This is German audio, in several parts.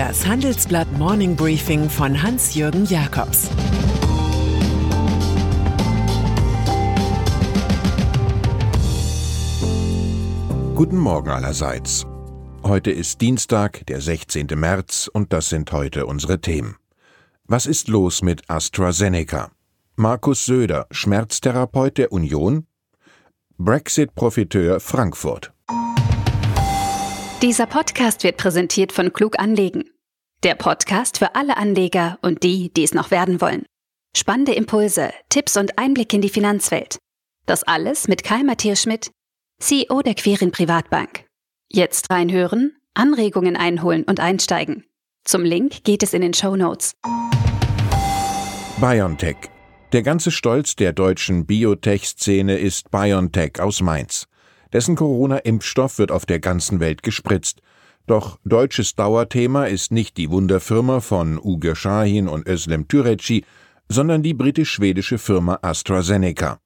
Das Handelsblatt Morning Briefing von Hans-Jürgen Jakobs Guten Morgen allerseits. Heute ist Dienstag, der 16. März, und das sind heute unsere Themen. Was ist los mit AstraZeneca? Markus Söder, Schmerztherapeut der Union? Brexit-Profiteur Frankfurt. Dieser Podcast wird präsentiert von Klug Anlegen. Der Podcast für alle Anleger und die, die es noch werden wollen. Spannende Impulse, Tipps und Einblick in die Finanzwelt. Das alles mit Kai Matthias Schmidt, CEO der Querin Privatbank. Jetzt reinhören, Anregungen einholen und einsteigen. Zum Link geht es in den Show Notes. BioNTech. Der ganze Stolz der deutschen Biotech-Szene ist BioNTech aus Mainz. Dessen Corona-Impfstoff wird auf der ganzen Welt gespritzt. Doch deutsches Dauerthema ist nicht die Wunderfirma von Uge Shahin und Özlem Türeci, sondern die britisch-schwedische Firma AstraZeneca.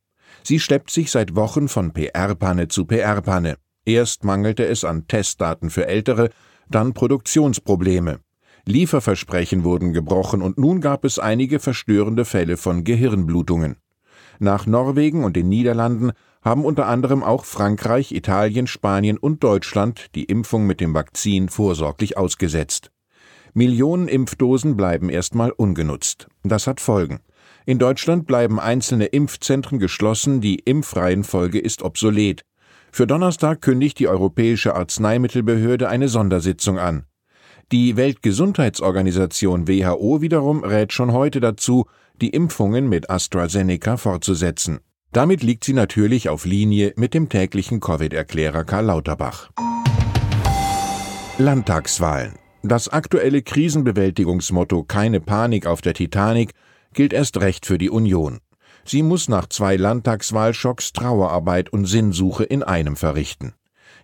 Sie schleppt sich seit Wochen von PR-Panne zu PR-Panne. Erst mangelte es an Testdaten für Ältere, dann Produktionsprobleme. Lieferversprechen wurden gebrochen und nun gab es einige verstörende Fälle von Gehirnblutungen. Nach Norwegen und den Niederlanden haben unter anderem auch Frankreich, Italien, Spanien und Deutschland die Impfung mit dem Vakzin vorsorglich ausgesetzt. Millionen Impfdosen bleiben erstmal ungenutzt. Das hat Folgen. In Deutschland bleiben einzelne Impfzentren geschlossen, die Impfreihenfolge ist obsolet. Für Donnerstag kündigt die Europäische Arzneimittelbehörde eine Sondersitzung an. Die Weltgesundheitsorganisation WHO wiederum rät schon heute dazu, die Impfungen mit AstraZeneca fortzusetzen. Damit liegt sie natürlich auf Linie mit dem täglichen Covid-Erklärer Karl Lauterbach. Landtagswahlen. Das aktuelle Krisenbewältigungsmotto Keine Panik auf der Titanic gilt erst recht für die Union. Sie muss nach zwei Landtagswahlschocks Trauerarbeit und Sinnsuche in einem verrichten.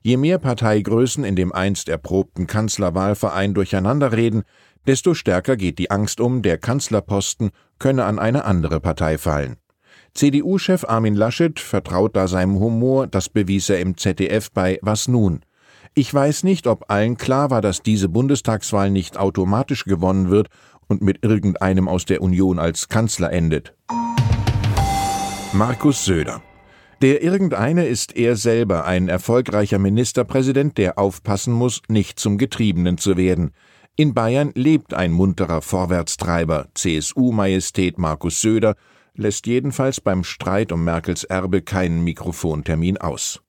Je mehr Parteigrößen in dem einst erprobten Kanzlerwahlverein durcheinanderreden, desto stärker geht die Angst um, der Kanzlerposten könne an eine andere Partei fallen. CDU-Chef Armin Laschet vertraut da seinem Humor, das bewies er im ZDF bei Was nun? Ich weiß nicht, ob allen klar war, dass diese Bundestagswahl nicht automatisch gewonnen wird und mit irgendeinem aus der Union als Kanzler endet. Markus Söder. Der irgendeine ist er selber ein erfolgreicher Ministerpräsident, der aufpassen muss, nicht zum Getriebenen zu werden. In Bayern lebt ein munterer Vorwärtstreiber, CSU-Majestät Markus Söder, lässt jedenfalls beim Streit um Merkels Erbe keinen Mikrofontermin aus.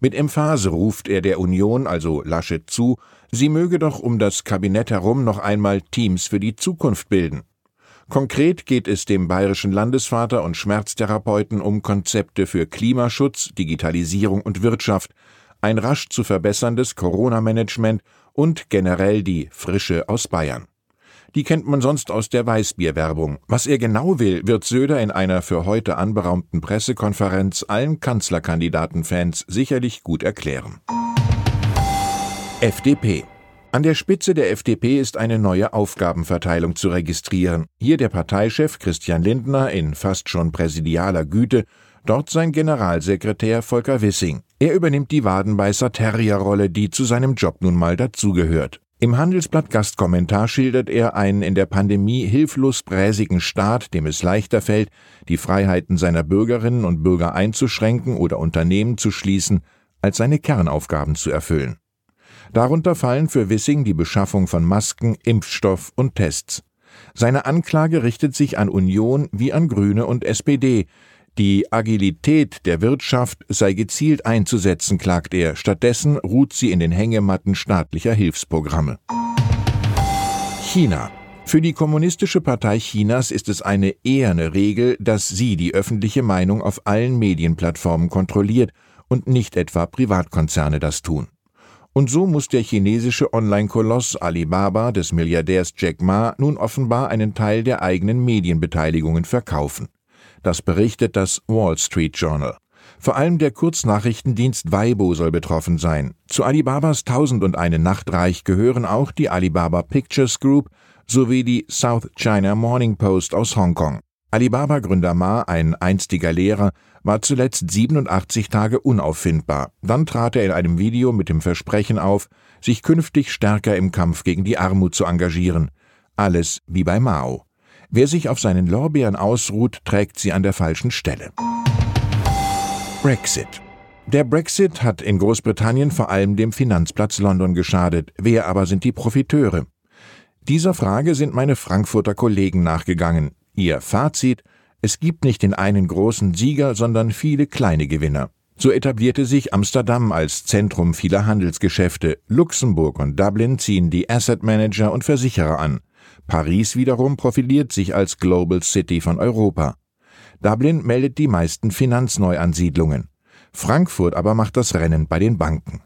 Mit Emphase ruft er der Union, also Laschet, zu, sie möge doch um das Kabinett herum noch einmal Teams für die Zukunft bilden. Konkret geht es dem bayerischen Landesvater und Schmerztherapeuten um Konzepte für Klimaschutz, Digitalisierung und Wirtschaft, ein rasch zu verbesserndes Corona-Management und generell die Frische aus Bayern. Die kennt man sonst aus der Weißbierwerbung. Was er genau will, wird Söder in einer für heute anberaumten Pressekonferenz allen Kanzlerkandidatenfans sicherlich gut erklären. FDP an der Spitze der FDP ist eine neue Aufgabenverteilung zu registrieren. Hier der Parteichef Christian Lindner in fast schon präsidialer Güte, dort sein Generalsekretär Volker Wissing. Er übernimmt die Wadenbeißer-Terrier-Rolle, die zu seinem Job nun mal dazugehört. Im Handelsblatt Gastkommentar schildert er einen in der Pandemie hilflos bräsigen Staat, dem es leichter fällt, die Freiheiten seiner Bürgerinnen und Bürger einzuschränken oder Unternehmen zu schließen, als seine Kernaufgaben zu erfüllen. Darunter fallen für Wissing die Beschaffung von Masken, Impfstoff und Tests. Seine Anklage richtet sich an Union wie an Grüne und SPD, die Agilität der Wirtschaft sei gezielt einzusetzen, klagt er. Stattdessen ruht sie in den Hängematten staatlicher Hilfsprogramme. China. Für die Kommunistische Partei Chinas ist es eine eherne Regel, dass sie die öffentliche Meinung auf allen Medienplattformen kontrolliert und nicht etwa Privatkonzerne das tun. Und so muss der chinesische Online-Koloss Alibaba des Milliardärs Jack Ma nun offenbar einen Teil der eigenen Medienbeteiligungen verkaufen. Das berichtet das Wall Street Journal. Vor allem der Kurznachrichtendienst Weibo soll betroffen sein. Zu Alibabas Tausend und eine Nachtreich gehören auch die Alibaba Pictures Group sowie die South China Morning Post aus Hongkong. Alibaba-Gründer Ma, ein einstiger Lehrer, war zuletzt 87 Tage unauffindbar. Dann trat er in einem Video mit dem Versprechen auf, sich künftig stärker im Kampf gegen die Armut zu engagieren. Alles wie bei Mao. Wer sich auf seinen Lorbeeren ausruht, trägt sie an der falschen Stelle. Brexit. Der Brexit hat in Großbritannien vor allem dem Finanzplatz London geschadet. Wer aber sind die Profiteure? Dieser Frage sind meine Frankfurter Kollegen nachgegangen. Ihr Fazit es gibt nicht den einen großen Sieger, sondern viele kleine Gewinner. So etablierte sich Amsterdam als Zentrum vieler Handelsgeschäfte, Luxemburg und Dublin ziehen die Asset Manager und Versicherer an. Paris wiederum profiliert sich als Global City von Europa. Dublin meldet die meisten Finanzneuansiedlungen. Frankfurt aber macht das Rennen bei den Banken.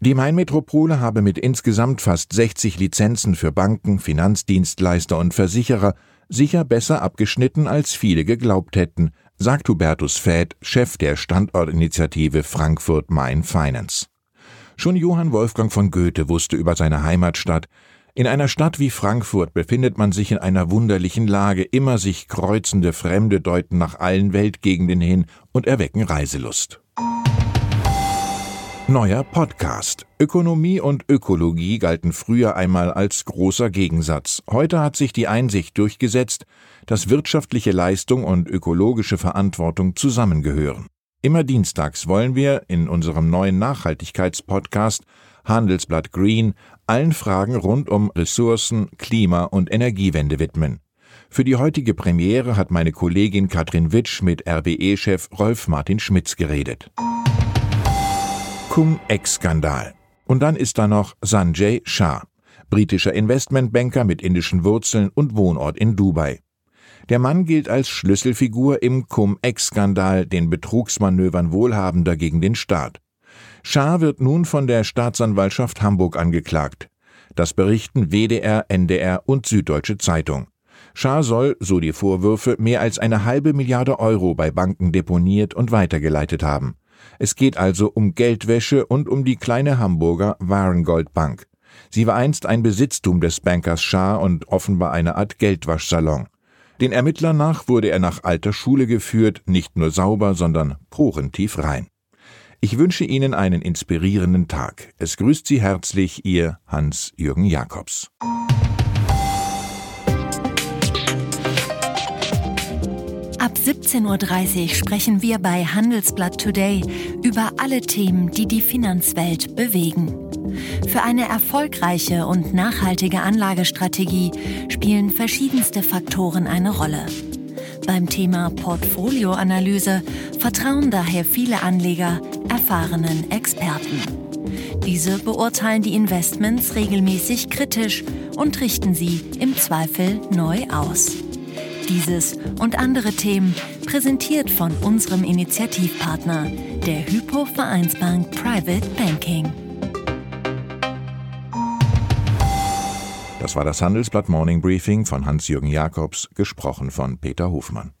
Die Mainmetropole habe mit insgesamt fast 60 Lizenzen für Banken, Finanzdienstleister und Versicherer sicher besser abgeschnitten, als viele geglaubt hätten, sagt Hubertus Fäth, Chef der Standortinitiative Frankfurt Main Finance. Schon Johann Wolfgang von Goethe wusste über seine Heimatstadt, in einer Stadt wie Frankfurt befindet man sich in einer wunderlichen Lage, immer sich kreuzende Fremde deuten nach allen Weltgegenden hin und erwecken Reiselust. Neuer Podcast. Ökonomie und Ökologie galten früher einmal als großer Gegensatz. Heute hat sich die Einsicht durchgesetzt, dass wirtschaftliche Leistung und ökologische Verantwortung zusammengehören. Immer dienstags wollen wir in unserem neuen Nachhaltigkeitspodcast Handelsblatt Green allen Fragen rund um Ressourcen, Klima und Energiewende widmen. Für die heutige Premiere hat meine Kollegin Katrin Witsch mit RWE-Chef Rolf Martin Schmitz geredet. Cum-Ex-Skandal. Und dann ist da noch Sanjay Shah, britischer Investmentbanker mit indischen Wurzeln und Wohnort in Dubai. Der Mann gilt als Schlüsselfigur im Cum-Ex-Skandal, den Betrugsmanövern Wohlhabender gegen den Staat. Shah wird nun von der Staatsanwaltschaft Hamburg angeklagt. Das berichten WDR, NDR und Süddeutsche Zeitung. Schar soll, so die Vorwürfe, mehr als eine halbe Milliarde Euro bei Banken deponiert und weitergeleitet haben. Es geht also um Geldwäsche und um die kleine Hamburger Warengold Bank. Sie war einst ein Besitztum des Bankers Schar und offenbar eine Art Geldwaschsalon. Den Ermittlern nach wurde er nach alter Schule geführt, nicht nur sauber, sondern porentief rein. Ich wünsche Ihnen einen inspirierenden Tag. Es grüßt Sie herzlich Ihr Hans-Jürgen Jakobs. Ab 17.30 Uhr sprechen wir bei Handelsblatt Today über alle Themen, die die Finanzwelt bewegen. Für eine erfolgreiche und nachhaltige Anlagestrategie spielen verschiedenste Faktoren eine Rolle. Beim Thema Portfolioanalyse vertrauen daher viele Anleger erfahrenen Experten. Diese beurteilen die Investments regelmäßig kritisch und richten sie im Zweifel neu aus. Dieses und andere Themen präsentiert von unserem Initiativpartner, der Hypo Vereinsbank Private Banking. Das war das Handelsblatt Morning Briefing von Hans-Jürgen Jakobs, gesprochen von Peter Hofmann.